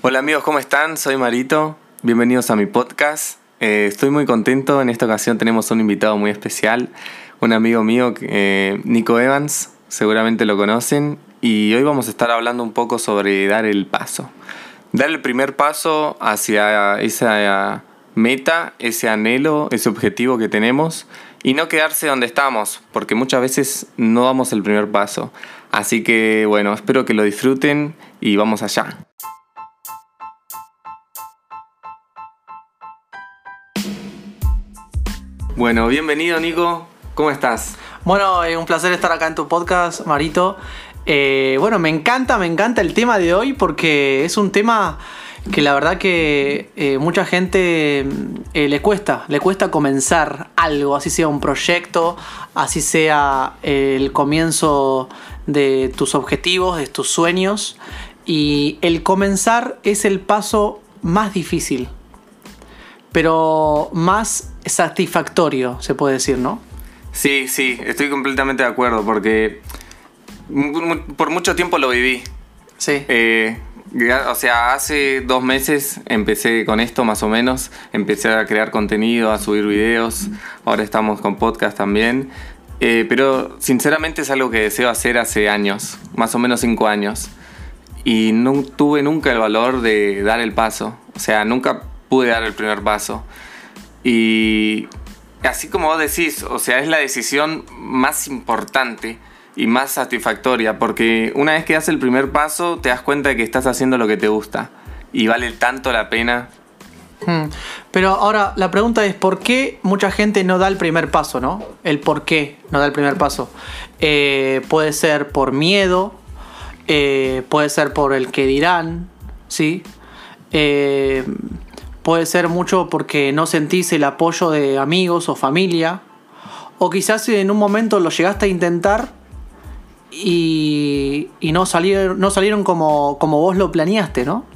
Hola amigos, ¿cómo están? Soy Marito, bienvenidos a mi podcast. Eh, estoy muy contento, en esta ocasión tenemos un invitado muy especial, un amigo mío, eh, Nico Evans, seguramente lo conocen, y hoy vamos a estar hablando un poco sobre dar el paso. Dar el primer paso hacia esa meta, ese anhelo, ese objetivo que tenemos y no quedarse donde estamos, porque muchas veces no damos el primer paso. Así que bueno, espero que lo disfruten y vamos allá. Bueno, bienvenido Nico, ¿cómo estás? Bueno, es un placer estar acá en tu podcast, Marito. Eh, bueno, me encanta, me encanta el tema de hoy porque es un tema que la verdad que eh, mucha gente eh, le cuesta, le cuesta comenzar algo, así sea un proyecto, así sea el comienzo de tus objetivos, de tus sueños. Y el comenzar es el paso más difícil, pero más satisfactorio, se puede decir, ¿no? Sí, sí, estoy completamente de acuerdo porque por mucho tiempo lo viví. Sí. Eh, o sea, hace dos meses empecé con esto más o menos. Empecé a crear contenido, a subir videos. Ahora estamos con podcast también. Eh, pero sinceramente es algo que deseo hacer hace años, más o menos cinco años. Y no tuve nunca el valor de dar el paso. O sea, nunca pude dar el primer paso. Y así como vos decís, o sea, es la decisión más importante y más satisfactoria, porque una vez que das el primer paso te das cuenta de que estás haciendo lo que te gusta y vale tanto la pena. Hmm. Pero ahora la pregunta es, ¿por qué mucha gente no da el primer paso, no? El por qué no da el primer paso. Eh, puede ser por miedo, eh, puede ser por el que dirán, ¿sí? Eh, puede ser mucho porque no sentís el apoyo de amigos o familia, o quizás en un momento lo llegaste a intentar y, no, salieron, no salieron como, como vos lo planeaste, ¿no?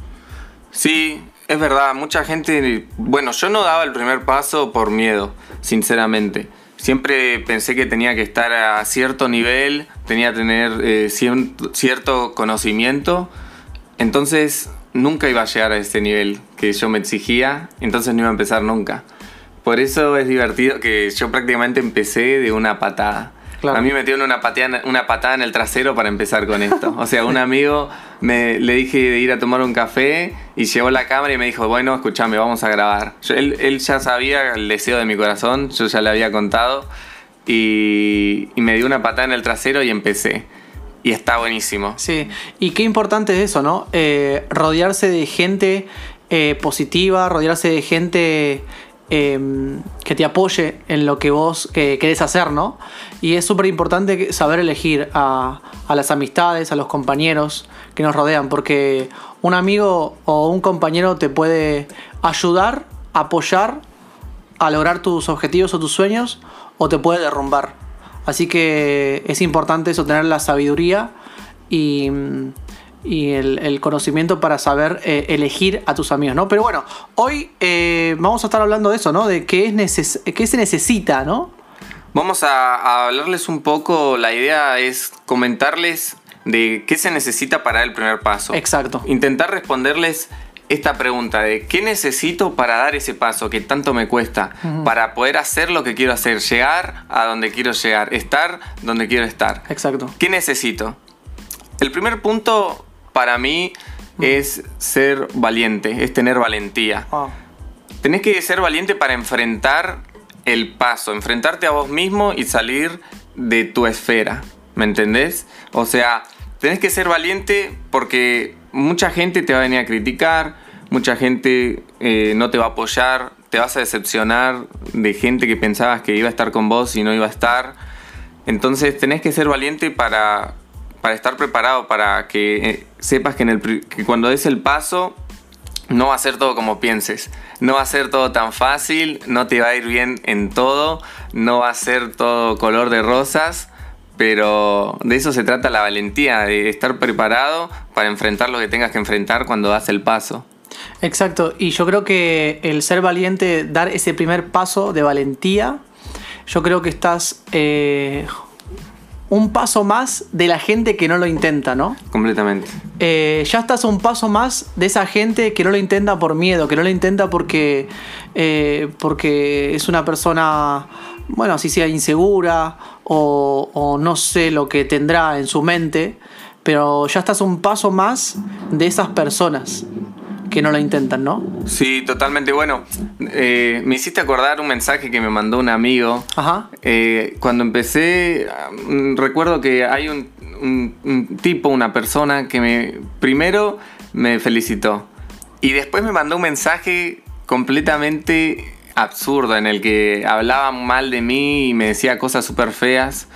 Sí, es verdad, mucha gente, bueno, yo no daba el primer paso por miedo, sinceramente. Siempre pensé que tenía que estar a cierto nivel, tenía que tener eh, cierto conocimiento, entonces nunca iba a llegar a ese nivel que yo me exigía, entonces no iba a empezar nunca. Por eso es divertido que yo prácticamente empecé de una patada. A mí me metieron una, una patada en el trasero para empezar con esto. O sea, un amigo me, le dije de ir a tomar un café y llevó la cámara y me dijo, bueno, escúchame, vamos a grabar. él, ya sabía el deseo de mi corazón, yo ya le había contado y, me dio una patada en el trasero y empecé. Y está buenísimo. Sí, y qué importante es eso, ¿no? Eh, rodearse de gente eh, positiva, rodearse de gente Em, que te apoye en lo que vos querés hacer, ¿no? Y es súper importante saber elegir a, las amistades, a los compañeros que nos rodean, porque un amigo o un compañero te puede ayudar, apoyar a lograr tus objetivos o tus sueños, o te puede derrumbar. Así que es importante eso, tener la sabiduría y y el, conocimiento para saber eh, elegir a tus amigos, ¿no? Pero bueno, hoy eh, vamos a estar hablando de eso, ¿no? De qué, es qué se necesita, ¿no? Vamos a, hablarles un poco, la idea es comentarles de qué se necesita para dar el primer paso. Exacto. Intentar responderles esta pregunta de qué necesito para dar ese paso que tanto me cuesta, para poder hacer lo que quiero hacer, llegar a donde quiero llegar, estar donde quiero estar. Exacto. ¿Qué necesito? El primer punto para mí es ser valiente, es tener valentía. Tenés que ser valiente para enfrentar el paso, enfrentarte a vos mismo y salir de tu esfera, ¿me entendés? O sea, tenés que ser valiente porque mucha gente te va a venir a criticar, mucha gente eh, no te va a apoyar, te vas a decepcionar de gente que pensabas que iba a estar con vos y no iba a estar. Entonces tenés que ser valiente para para estar preparado, para que eh, sepas que, el, cuando des el paso no va a ser todo como pienses, no va a ser todo tan fácil, no te va a ir bien en todo, no va a ser todo color de rosas, pero de eso se trata la valentía, de estar preparado para enfrentar lo que tengas que enfrentar cuando das el paso. Exacto, y yo creo que el ser valiente, dar ese primer paso de valentía, yo creo que estás eh, un paso más de la gente que no lo intenta, ¿no? Completamente. Eh, ya estás un paso más de esa gente que no lo intenta por miedo, que no lo intenta porque, eh, porque es una persona, bueno, así sea insegura o, o no sé lo que tendrá en su mente, pero ya estás un paso más de esas personas que no lo intentan, ¿no? Sí, totalmente. Bueno, eh, me hiciste acordar un mensaje que me mandó un amigo. Ajá. Eh, cuando empecé, mm, recuerdo que hay un, un- un tipo, una persona que me primero me felicitó y después me mandó un mensaje completamente absurdo en el que hablaba mal de mí y me decía cosas súper feas.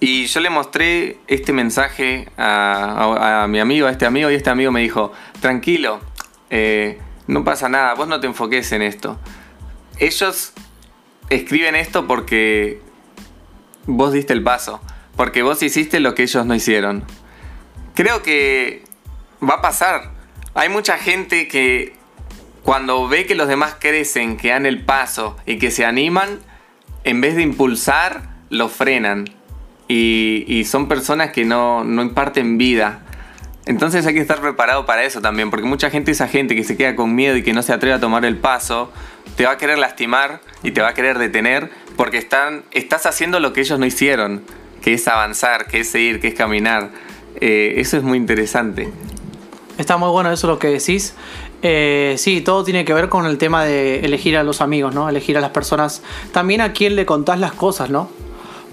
Y yo le mostré este mensaje a, mi amigo, a este amigo, y este amigo me dijo, tranquilo, eh, no pasa nada, vos no te enfoques en esto. Ellos escriben esto porque vos diste el paso, porque vos hiciste lo que ellos no hicieron. Creo que va a pasar. Hay mucha gente que cuando ve que los demás crecen, que dan el paso y que se animan, en vez de impulsar, lo frenan. Y, son personas que no, no imparten vida. Entonces hay que estar preparado para eso también, porque mucha gente, esa gente que se queda con miedo y que no se atreve a tomar el paso, te va a querer lastimar y te va a querer detener porque están, estás haciendo lo que ellos no hicieron, que es avanzar, que es seguir, que es caminar. Eh, eso es muy interesante. Está muy bueno eso lo que decís. Eh, sí, todo tiene que ver con el tema de elegir a los amigos, ¿no? Elegir a las personas. También a quién le contás las cosas, ¿no?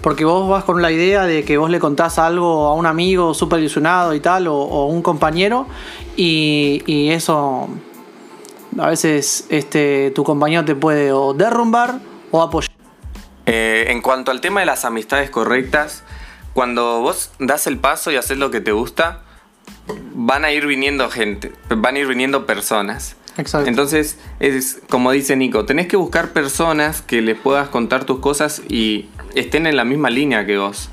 Porque vos vas con la idea de que vos le contás algo a un amigo súper ilusionado y tal, o, o un compañero, y, eso a veces este, tu compañero te puede o derrumbar o apoyar. Eh, en cuanto al tema de las amistades correctas, cuando vos das el paso y haces lo que te gusta, van a ir viniendo gente, van a ir viniendo personas. Exacto. Entonces, es como dice Nico, tenés que buscar personas que les puedas contar tus cosas y estén en la misma línea que vos.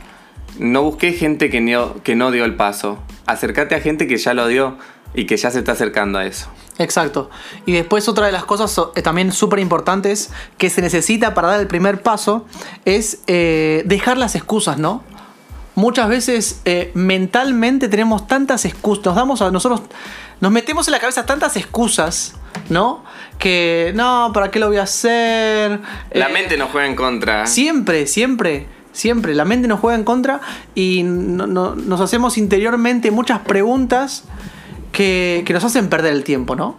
No busques gente que no, que no dio el paso. Acércate a gente que ya lo dio y que ya se está acercando a eso. Exacto. Y después otra de las cosas eh, también súper importantes que se necesita para dar el primer paso es eh, dejar las excusas, ¿no? Muchas veces eh, mentalmente tenemos tantas excusas, nos damos a nosotros, nos metemos en la cabeza tantas excusas, ¿no? Que no, ¿para qué lo voy a hacer? La Eh, mente nos juega en contra. Siempre, siempre, siempre. La mente nos juega en contra y no- no- nos hacemos interiormente muchas preguntas que, que nos hacen perder el tiempo, ¿no?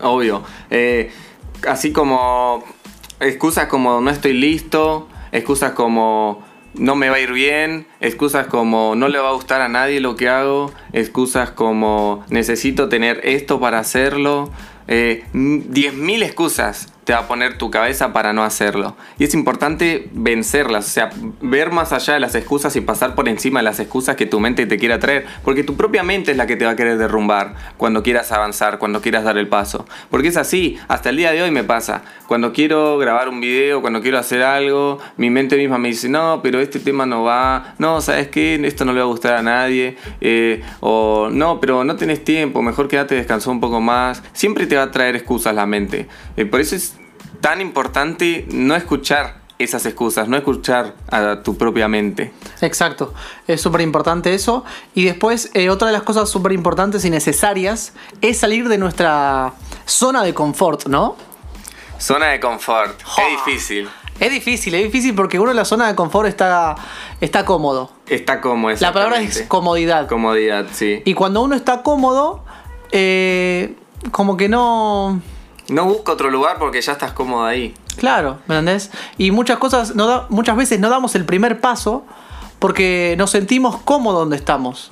Obvio. Eh, así como excusas como no estoy listo, excusas como no me va a ir bien, excusas como no le va a gustar a nadie lo que hago, excusas como necesito tener esto para hacerlo. Eh, 10.000 excusas te va a poner tu cabeza para no hacerlo. Y es importante vencerlas, o sea, ver más allá de las excusas y pasar por encima de las excusas que tu mente te quiera traer. Porque tu propia mente es la que te va a querer derrumbar cuando quieras avanzar, cuando quieras dar el paso. Porque es así, hasta el día de hoy me pasa. Cuando quiero grabar un video, cuando quiero hacer algo, mi mente misma me dice, no, pero este tema no va, no, ¿sabes qué? Esto no le va a gustar a nadie. eh, o no, pero no tenés tiempo, mejor quédate descansó un poco más. Siempre te va a traer excusas la mente. Eh, por eso es tan importante no escuchar esas excusas, no escuchar a tu propia mente. Exacto, es súper importante eso. Y después, eh, otra de las cosas súper importantes y necesarias es salir de nuestra zona de confort, ¿no? Zona de confort. Es difícil. Es difícil, es difícil porque uno en la zona de confort está, está cómodo. Está cómodo. La palabra es comodidad. Comodidad, sí. Y cuando uno está cómodo, eh, como que no... No busca otro lugar porque ya estás cómodo ahí. Claro, ¿me entendés? Y muchas cosas, no da- muchas veces no damos el primer paso porque nos sentimos cómodos donde estamos.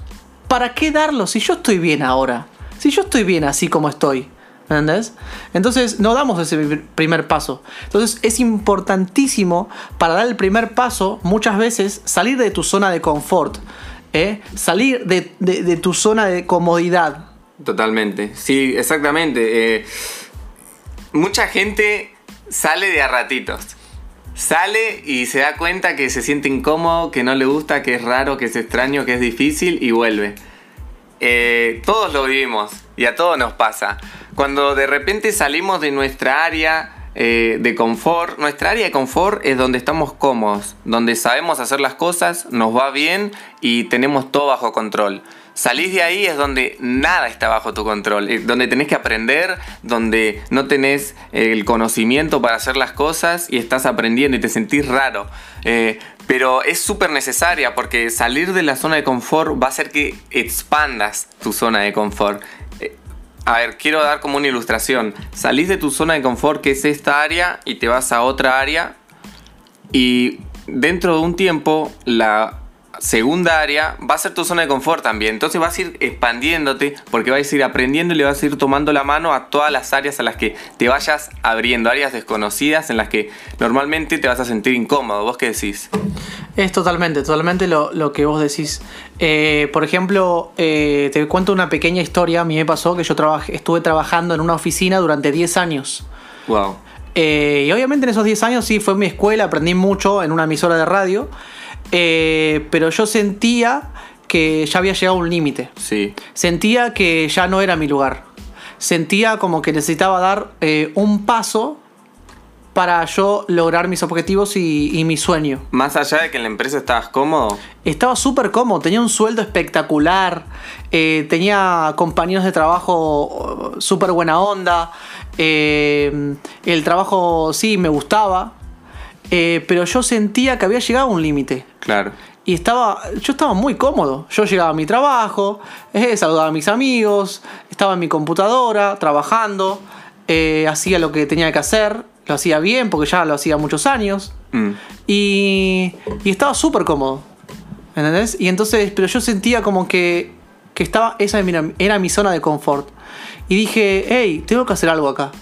¿Para qué darlo si yo estoy bien ahora? Si yo estoy bien así como estoy. ¿Me entendés? Entonces no damos ese pr- primer paso. Entonces es importantísimo para dar el primer paso muchas veces salir de tu zona de confort. ¿eh? Salir de, de- de tu zona de comodidad. Totalmente. Sí, exactamente. Eh, mucha gente sale de a ratitos. Sale y se da cuenta que se siente incómodo, que no le gusta, que es raro, que es extraño, que es difícil y vuelve. Eh, todos lo vivimos y a todos nos pasa. Cuando de repente salimos de nuestra área eh, de confort, nuestra área de confort es donde estamos cómodos, donde sabemos hacer las cosas, nos va bien y tenemos todo bajo control. Salís de ahí es donde nada está bajo tu control, eh, donde tenés que aprender, donde no tenés el conocimiento para hacer las cosas y estás aprendiendo y te sentís raro. Eh, pero es súper necesaria porque salir de la zona de confort va a hacer que expandas tu zona de confort. Eh, a ver, quiero dar como una ilustración. Salís de tu zona de confort, que es esta área, y te vas a otra área. Y dentro de un tiempo, la segunda área va a ser tu zona de confort también. Entonces vas a ir expandiéndote porque vas a ir aprendiendo y le vas a ir tomando la mano a todas las áreas a las que te vayas abriendo, áreas desconocidas en las que normalmente te vas a sentir incómodo. ¿Vos qué decís? Es totalmente, totalmente lo, que vos decís. Eh, por ejemplo, eh, te cuento una pequeña historia. A mí me pasó que yo estuve trabajando en una oficina durante 10 años. Wow. Eh, y obviamente en esos 10 años sí fue mi escuela, aprendí mucho en una emisora de radio. Eh, pero yo sentía que ya había llegado a un límite. Sí. Sentía que ya no era mi lugar. Sentía como que necesitaba dar eh, un paso para yo lograr mis objetivos y, mi sueño. Más allá de que en la empresa estabas cómodo. Estaba súper cómodo, tenía un sueldo espectacular, eh, tenía compañeros de trabajo súper buena onda, el trabajo sí me gustaba, eh, pero yo sentía que había llegado a un límite. Claro. Y estaba, yo estaba muy cómodo. Yo llegaba a mi trabajo, eh, saludaba a mis amigos, estaba en mi computadora trabajando, eh, hacía lo que tenía que hacer, lo hacía bien porque ya lo hacía muchos años. Mm. Y, y, estaba súper cómodo. ¿Entendés? Y entonces, pero yo sentía como que, que estaba, esa era mi zona de confort. Y dije, hey, tengo que hacer algo acá.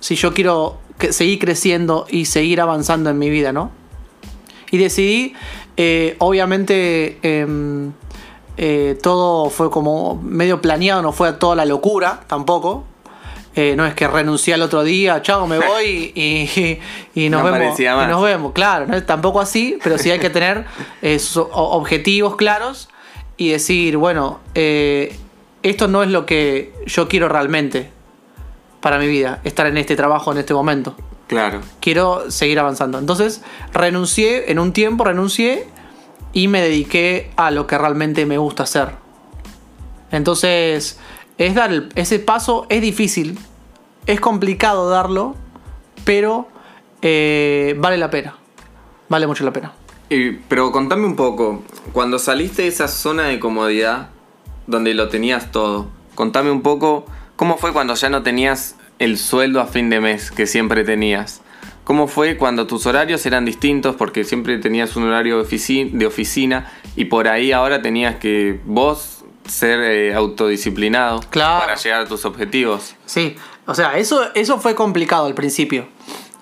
Si yo quiero seguir creciendo y seguir avanzando en mi vida, ¿no? Y decidí, eh, obviamente, em, eh, todo fue como medio planeado, no fue toda la locura tampoco. Eh, no es que renuncié al otro día, chao, me voy y, nos, vemos, y nos vemos. Claro, no es tampoco así, pero sí hay que tener objetivos claros y decir, bueno, esto no es lo que yo quiero realmente para mi vida, estar en este trabajo en este momento. Claro. Quiero seguir avanzando. Entonces, renuncié, en un tiempo renuncié y me dediqué a lo que realmente me gusta hacer. Entonces, es dar ese paso, es difícil, es complicado darlo, pero eh, vale la pena. Vale mucho la pena. pero contame un poco, cuando saliste de esa zona de comodidad, donde lo tenías todo, contame un poco ¿Cómo fue cuando ya no tenías el sueldo a fin de mes que siempre tenías? ¿Cómo fue cuando tus horarios eran distintos porque siempre tenías un horario de oficina y por ahí ahora tenías que vos ser eh, autodisciplinado para llegar a tus objetivos? Sí, o sea, eso, eso fue complicado al principio.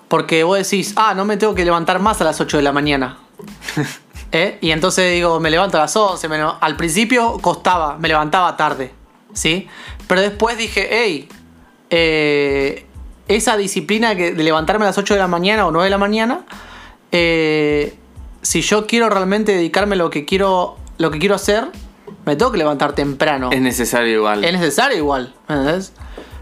Porque vos decís, ah, no me tengo que levantar más a las 8 de la mañana. ¿Eh? Y entonces digo, me levanto a las 11. Al principio costaba, me levantaba tarde. ¿Sí? Pero después dije, hey, eh, esa disciplina de levantarme a las 8 de la mañana o 9 de la mañana, eh, si yo quiero realmente dedicarme a lo que quiero, lo que quiero hacer, me tengo que levantar temprano. Es necesario igual. Es necesario igual, ¿entendés?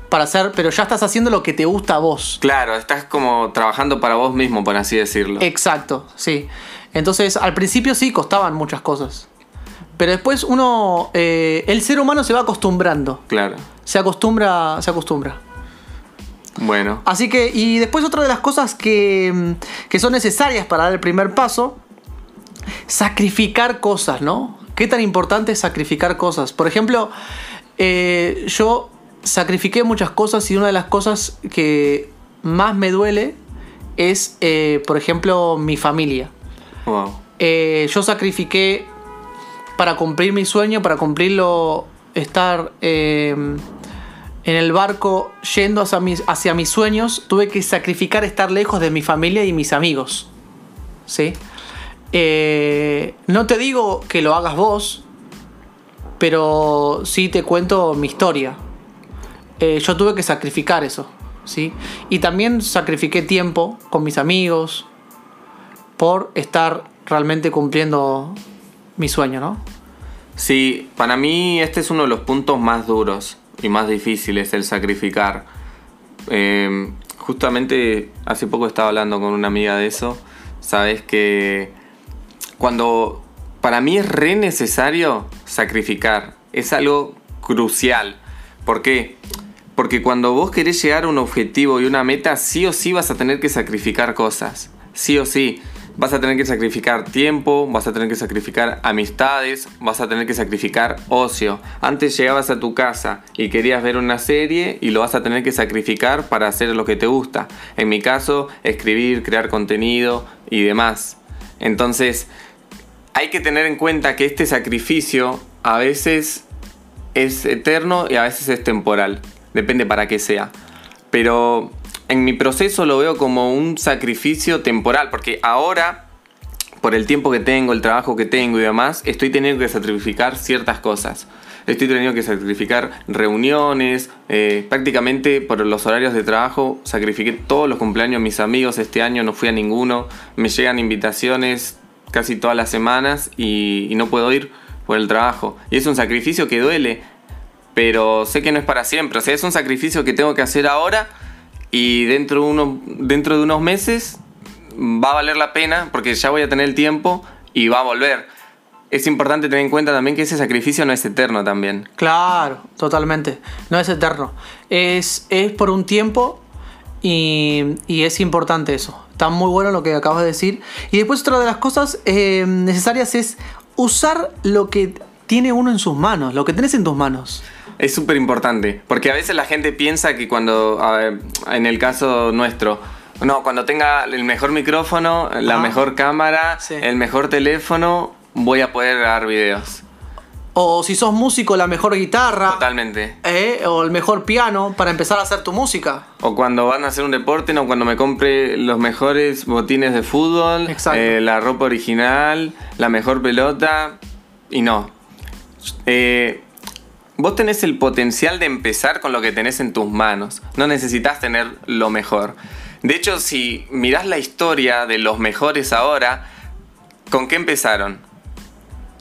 Para hacer, pero ya estás haciendo lo que te gusta a vos. Claro, estás como trabajando para vos mismo, por así decirlo. Exacto, sí. Entonces, al principio sí costaban muchas cosas. Pero después uno. Eh, el ser humano se va acostumbrando. Claro. Se acostumbra. Se acostumbra. Bueno. Así que. Y después otra de las cosas que, que son necesarias para dar el primer paso. Sacrificar cosas, ¿no? ¿Qué tan importante es sacrificar cosas? Por ejemplo, eh, yo sacrifiqué muchas cosas y una de las cosas que más me duele es, eh, por ejemplo, mi familia. Wow. yo sacrifiqué para cumplir mi sueño, para cumplirlo, estar eh, en el barco yendo hacia mis, hacia mis sueños, tuve que sacrificar estar lejos de mi familia y mis amigos. ¿Sí? Eh, no te digo que lo hagas vos, pero sí te cuento mi historia. Eh, yo tuve que sacrificar eso. ¿sí? Y también sacrifiqué tiempo con mis amigos por estar realmente cumpliendo mi sueño, ¿no? Sí, para mí este es uno de los puntos más duros y más difíciles, el sacrificar. Em, justamente hace poco estaba hablando con una amiga de eso. Sabes que cuando para mí es re necesario sacrificar, es algo crucial. ¿Por qué? Porque cuando vos querés llegar a un objetivo y una meta, sí o sí vas a tener que sacrificar cosas. Sí o sí. Vas a tener que sacrificar tiempo, vas a tener que sacrificar amistades, vas a tener que sacrificar ocio. Antes llegabas a tu casa y querías ver una serie y lo vas a tener que sacrificar para hacer lo que te gusta. En mi caso, escribir, crear contenido y demás. Entonces, hay que tener en cuenta que este sacrificio a veces es eterno y a veces es temporal. Depende para qué sea. Pero en mi proceso lo veo como un sacrificio temporal, porque ahora, por el tiempo que tengo, el trabajo que tengo y demás, estoy teniendo que sacrificar ciertas cosas. Estoy teniendo que sacrificar reuniones, eh, prácticamente por los horarios de trabajo sacrifiqué todos los cumpleaños de mis amigos, este año no fui a ninguno, me llegan invitaciones casi todas las semanas y, y no puedo ir por el trabajo. Y es un sacrificio que duele, pero sé que no es para siempre, o sea, es un sacrificio que tengo que hacer ahora y dentro de, uno, dentro de unos meses va a valer la pena porque ya voy a tener el tiempo y va a volver. Es importante tener en cuenta también que ese sacrificio no es eterno también. Claro, totalmente. No es eterno. Es, es por un tiempo y, y, es importante eso. Está muy bueno lo que acabas de decir. Y después otra de las cosas eh, necesarias es usar lo que tiene uno en sus manos, lo que tenés en tus manos. Es súper importante, porque a veces la gente piensa que cuando, en el caso nuestro, no, cuando tenga el mejor micrófono, la mejor cámara, el mejor teléfono, voy a poder grabar videos. O si sos músico, la mejor guitarra. Totalmente. ¿eh? O el mejor piano para empezar a hacer tu música. O cuando van a hacer un deporte, no, cuando me compre los mejores botines de fútbol, eh, la ropa original, la mejor pelota. Y no. Eh, vos tenés el potencial de empezar con lo que tenés en tus manos. No necesitas tener lo mejor. De hecho, si mirás la historia de los mejores ahora, ¿con qué empezaron?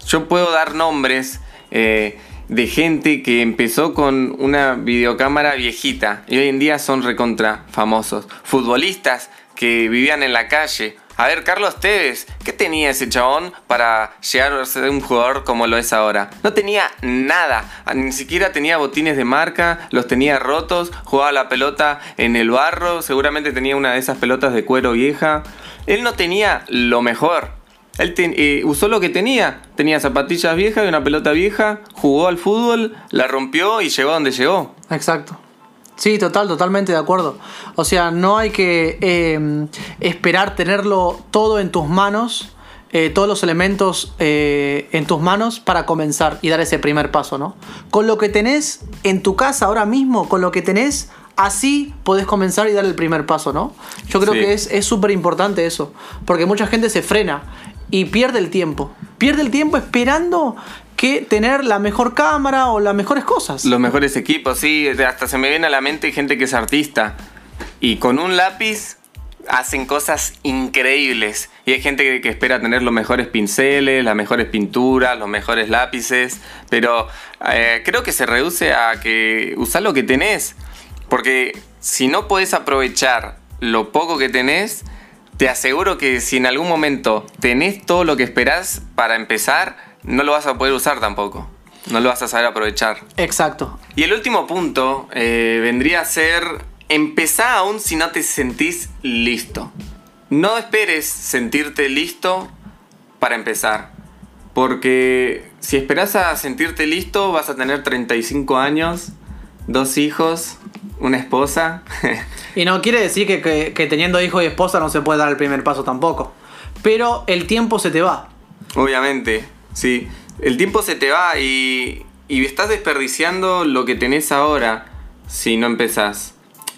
Yo puedo dar nombres eh, de gente que empezó con una videocámara viejita y hoy en día son recontra famosos. Futbolistas que vivían en la calle a ver, Carlos Tevez, ¿qué tenía ese chabón para llegar a ser un jugador como lo es ahora? No tenía nada, ni siquiera tenía botines de marca, los tenía rotos, jugaba la pelota en el barro, seguramente tenía una de esas pelotas de cuero vieja. Él no tenía lo mejor. Él eh, usó lo que tenía. Tenía zapatillas viejas y una pelota vieja, jugó al fútbol, la rompió y llegó a donde llegó. Exacto. Sí, total, totalmente de acuerdo. O sea, no hay que em, esperar tenerlo todo en tus manos, eh, todos los elementos eh, en tus manos para comenzar y dar ese primer paso, ¿no? Con lo que tenés en tu casa ahora mismo, con lo que tenés, así podés comenzar y dar el primer paso, ¿no? Yo creo que es súper importante eso, porque mucha gente se frena y pierde el tiempo. Pierde el tiempo esperando que tener la mejor cámara o las mejores cosas. Los mejores equipos, sí. Hasta se me viene a la mente gente que es artista. Y con un lápiz hacen cosas increíbles. Y hay gente que, espera tener los mejores pinceles, las mejores pinturas, los mejores lápices. Pero eh, creo que se reduce a que usar lo que tenés. Porque si no podés aprovechar lo poco que tenés, te aseguro que si en algún momento tenés todo lo que esperás para empezar, no lo vas a poder usar tampoco. No lo vas a saber aprovechar. Exacto. Y el último punto eh, vendría a ser empezar aún si no te sentís listo. No esperes sentirte listo para empezar. Porque si esperas a sentirte listo vas a tener 35 años, dos hijos, una esposa. y no quiere decir que, que teniendo hijos y esposa no se puede dar el primer paso tampoco. Pero el tiempo se te va. Obviamente. Sí, el tiempo se te va y, y estás desperdiciando lo que tenés ahora si no empezás.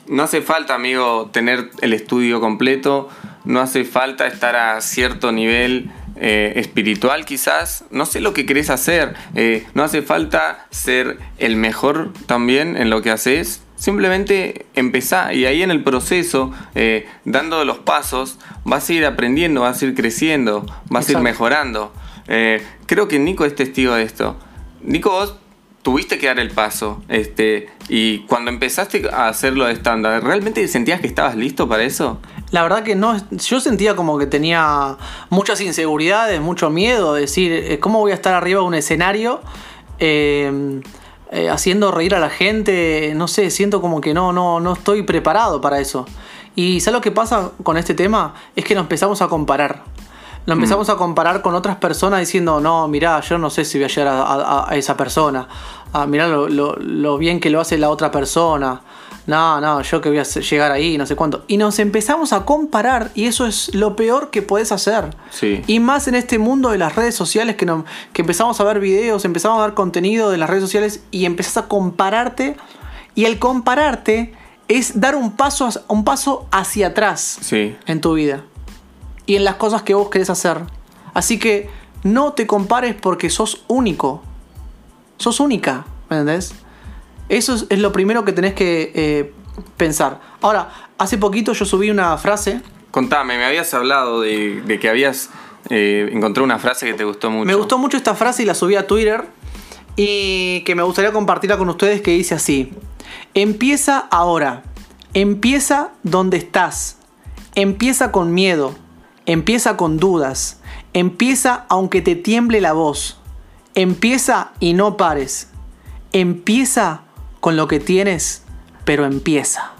No hace falta, amigo, tener el estudio completo, no hace falta estar a cierto nivel eh, espiritual quizás, no sé lo que querés hacer, eh, no hace falta ser el mejor también en lo que haces, simplemente empezá y ahí en el proceso, eh, dando los pasos, vas a ir aprendiendo, vas a ir creciendo, vas a ir mejorando. Eh, creo que Nico es testigo de esto. Nico, vos tuviste que dar el paso. Este, y cuando empezaste a hacerlo de estándar, ¿realmente sentías que estabas listo para eso? La verdad que no, yo sentía como que tenía muchas inseguridades, mucho miedo, decir, eh, ¿cómo voy a estar arriba de un escenario? Eh, haciendo reír a la gente, no sé, siento como que no, no, no estoy preparado para eso. Y ¿sabes lo que pasa con este tema? Es que nos empezamos a comparar. Empezamos mm. a comparar con otras personas diciendo, no, mirá, yo no sé si voy a llegar a, esa persona. Ah, mirá lo, lo, bien que lo hace la otra persona no, no, yo que voy a llegar ahí, no sé cuánto. Y nos empezamos a comparar y eso es lo peor que puedes hacer. Sí. Y más en este mundo de las redes sociales que, que empezamos a ver videos, empezamos a ver contenido de las redes sociales y empezás a compararte. Y el compararte es dar un paso, un paso hacia atrás sí. en tu vida. Y en las cosas que vos querés hacer. Así que no te compares porque sos único. Sos única, ¿me entendés? Eso es, lo primero que tenés que eh, pensar. Ahora, hace poquito yo subí una frase. Contame, me habías hablado de, que habías eh, encontrado una frase que te gustó mucho. Me gustó mucho esta frase y la subí a Twitter. Y que me gustaría compartirla con ustedes que dice así. Empieza ahora. Empieza donde estás. Empieza con miedo. Empieza con dudas. Empieza aunque te tiemble la voz. Empieza y no pares. Empieza con lo que tienes, pero empieza.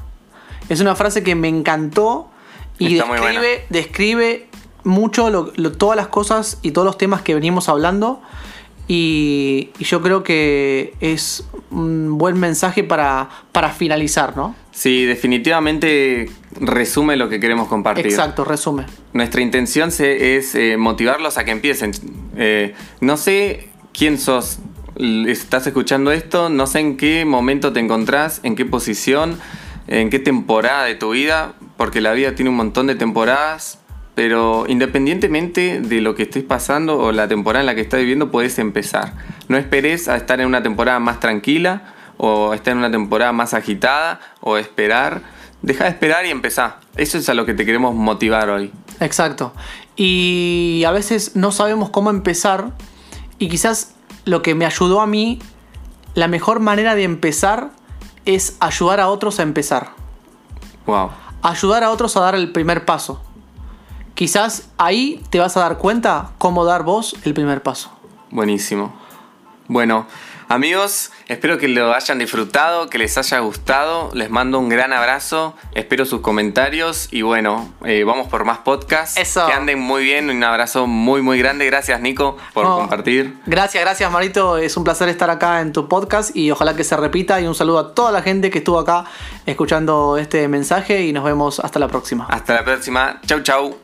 Es una frase que me encantó y describe, describe, mucho todas las cosas y todos los temas que venimos hablando. Y, yo creo que es un buen mensaje para, para finalizar, ¿no? Sí, definitivamente resume lo que queremos compartir. Exacto, resume. Nuestra intención es eh, motivarlos a que empiecen. Eh, no sé quién sos, estás escuchando esto, no sé en qué momento te encontrás, en qué posición, en qué temporada de tu vida, porque la vida tiene un montón de temporadas, pero independientemente de lo que estés pasando o la temporada en la que estás viviendo, puedes empezar. No esperes a estar en una temporada más tranquila o estar en una temporada más agitada o esperar. Deja de esperar y empezá. Eso es a lo que te queremos motivar hoy. Exacto. Y a veces no sabemos cómo empezar y quizás lo que me ayudó a mí, la mejor manera de empezar es ayudar a otros a empezar. Wow. Ayudar a otros a dar el primer paso. Quizás ahí te vas a dar cuenta cómo dar vos el primer paso. Buenísimo. Bueno, Amigos, espero que lo hayan disfrutado, que les haya gustado. Les mando un gran abrazo. Espero sus comentarios y bueno, eh, vamos por más podcasts. Eso. Que anden muy bien. Un abrazo muy, muy grande. Gracias, Nico, por compartir. Gracias, gracias, Marito. Es un placer estar acá en tu podcast y ojalá que se repita. Y un saludo a toda la gente que estuvo acá escuchando este mensaje y nos vemos hasta la próxima. Hasta la próxima. Chau, chau.